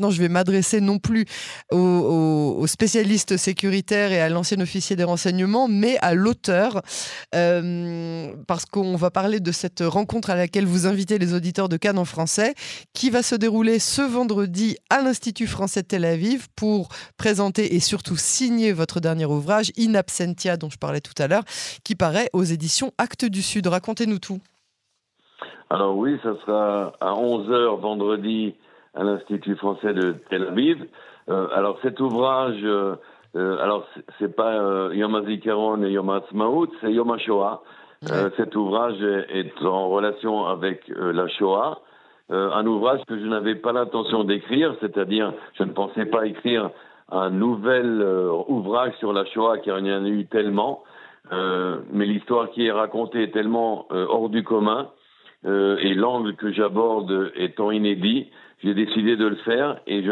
maintenant, je vais m'adresser non plus aux, spécialistes sécuritaires et à l'ancien officier des renseignements, mais à l'auteur, euh, parce qu'on va parler de cette rencontre à laquelle vous invitez les auditeurs de Cannes en français, qui va se dérouler ce vendredi à l'Institut français de Tel Aviv pour présenter et surtout signer votre dernier ouvrage, In Absentia, dont je parlais tout à l'heure, qui paraît aux éditions Actes du Sud. Racontez-nous tout. Alors oui, ça sera à 11h vendredi à l'Institut français de Tel Aviv. Euh, alors cet ouvrage, euh, euh alors c'est pas euh, Yom HaZikaron et Yom HaTzmaout, c'est Yom HaShoah. Euh, cet ouvrage est, en relation avec la Shoah. un ouvrage que je n'avais pas l'intention d'écrire, c'est-à-dire je ne pensais pas écrire un nouvel ouvrage sur la Shoah car il y en a eu tellement. mais l'histoire qui est racontée est tellement hors du commun et l'angle que j'aborde étant inédit j'ai décidé de le faire et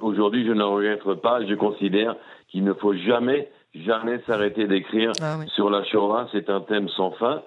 aujourd'hui je ne regrette pas. Je considère qu'il ne faut jamais, jamais s'arrêter d'écrire ah sur la Shoah. C'est un thème sans fin.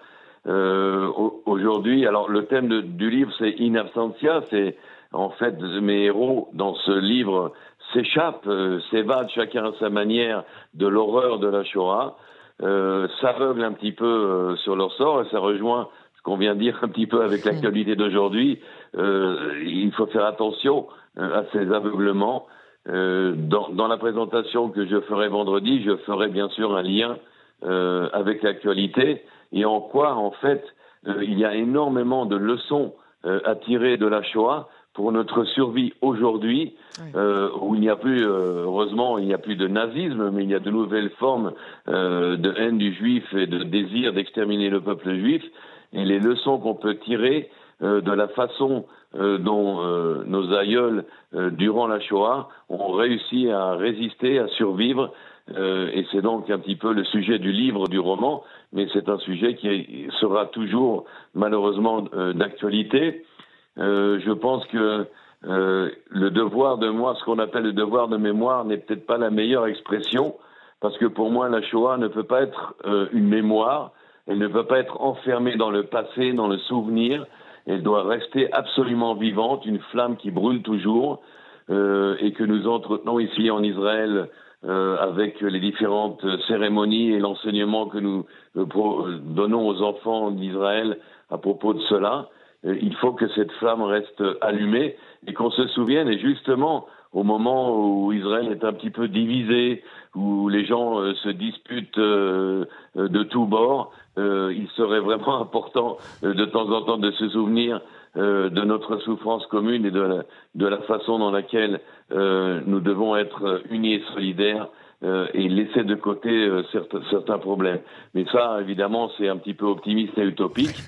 Euh, aujourd'hui, alors le thème du livre c'est In absentia. C'est en fait mes héros dans ce livre s'échappent, euh, s'évadent chacun à sa manière de l'horreur de la Shoah, euh, s'aveuglent un petit peu euh, sur leur sort et ça rejoint qu'on vient de dire un petit peu avec l'actualité d'aujourd'hui, euh, il faut faire attention euh, à ces aveuglements. Euh, dans, dans, la présentation que je ferai vendredi, je ferai bien sûr un lien euh, avec l'actualité et en quoi, en fait, euh, il y a énormément de leçons euh, à tirer de la Shoah pour notre survie aujourd'hui, où il n'y a plus, heureusement, il n'y a plus de nazisme, mais il y a de nouvelles formes de haine du juif et de désir d'exterminer le peuple juif et les leçons qu'on peut tirer euh, de la façon euh, dont euh, nos aïeuls, durant la Shoah, ont réussi à résister, à survivre. et c'est donc un petit peu le sujet du livre, du roman, mais c'est un sujet qui sera toujours malheureusement d'actualité. je pense que le devoir de moi, ce qu'on appelle le devoir de mémoire, n'est peut-être pas la meilleure expression, parce que pour moi, la Shoah ne peut pas être une mémoire, elle ne peut pas être enfermée dans le passé, dans le souvenir. Elle doit rester absolument vivante, une flamme qui brûle toujours euh, et que nous entretenons ici en Israël euh, avec les différentes cérémonies et l'enseignement que nous euh, donnons aux enfants d'Israël à propos de cela. Euh, il faut que cette flamme reste allumée et qu'on se souvienne, et justement, au moment où Israël est un petit peu divisé, où les gens euh, se disputent euh, euh, de tous bords, il serait vraiment important de temps en temps de se souvenir de notre souffrance commune et de la, de la façon dans laquelle nous devons être unis et solidaires euh, et laisser de côté euh, certains, certains, problèmes. Mais ça, évidemment, c'est un petit peu optimiste et utopique.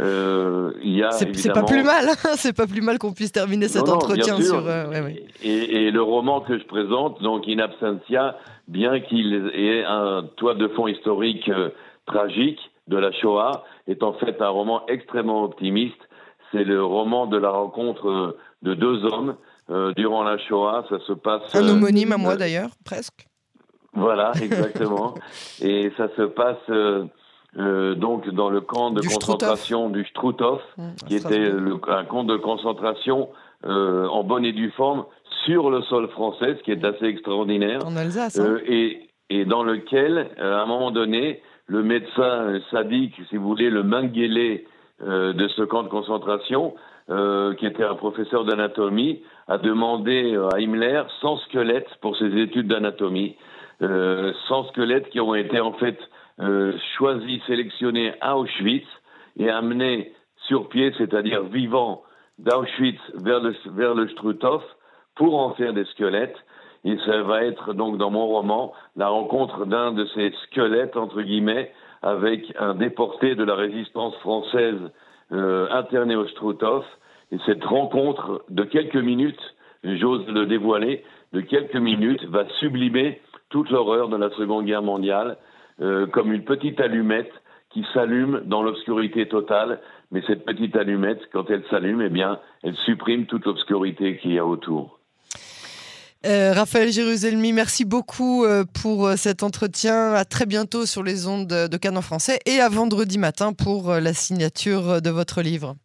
Euh, il y a c'est pas plus mal, hein. c'est pas plus mal qu'on puisse terminer cet entretien sur. Ouais, ouais. Et, et, le roman que je présente, donc In Absentia, bien qu'il ait un toit de fond historique tragique de la Shoah, est en fait un roman extrêmement optimiste. C'est le roman de la rencontre de deux hommes durant la Shoah. Ça se passe. Un homonyme à moi d'ailleurs, presque. Voilà, exactement. et ça se passe euh, euh, donc dans le camp de concentration du Struthof, mmh, qui était un camp de concentration euh, en bonne et due forme sur le sol français, ce qui est assez extraordinaire. En Alsace. Hein. et, et dans lequel, à un moment donné, le médecin sadique, si vous voulez, le Mengele de ce camp de concentration, qui était un professeur d'anatomie, a demandé à Himmler 100 squelettes pour ses études d'anatomie. Euh, sans squelettes qui ont été en fait euh, choisis, sélectionnés à Auschwitz et amenés sur pied, c'est-à-dire vivants, d'Auschwitz vers le, vers le Struthof pour en faire des squelettes. Et ça va être donc dans mon roman la rencontre d'un de ces squelettes, entre guillemets, avec un déporté de la résistance française euh, interné au Struthof. Et cette rencontre de quelques minutes, j'ose le dévoiler, de quelques minutes, va sublimer toute l'horreur de la Seconde Guerre mondiale euh, comme une petite allumette qui s'allume dans l'obscurité totale, mais cette petite allumette, quand elle s'allume, eh bien, elle supprime toute l'obscurité qu'il y a autour. Euh, Raphaël Jérusalemi, merci beaucoup euh, pour cet entretien. À très bientôt sur les ondes de Canon français et à vendredi matin pour la signature de votre livre.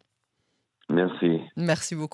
Merci. Merci beaucoup.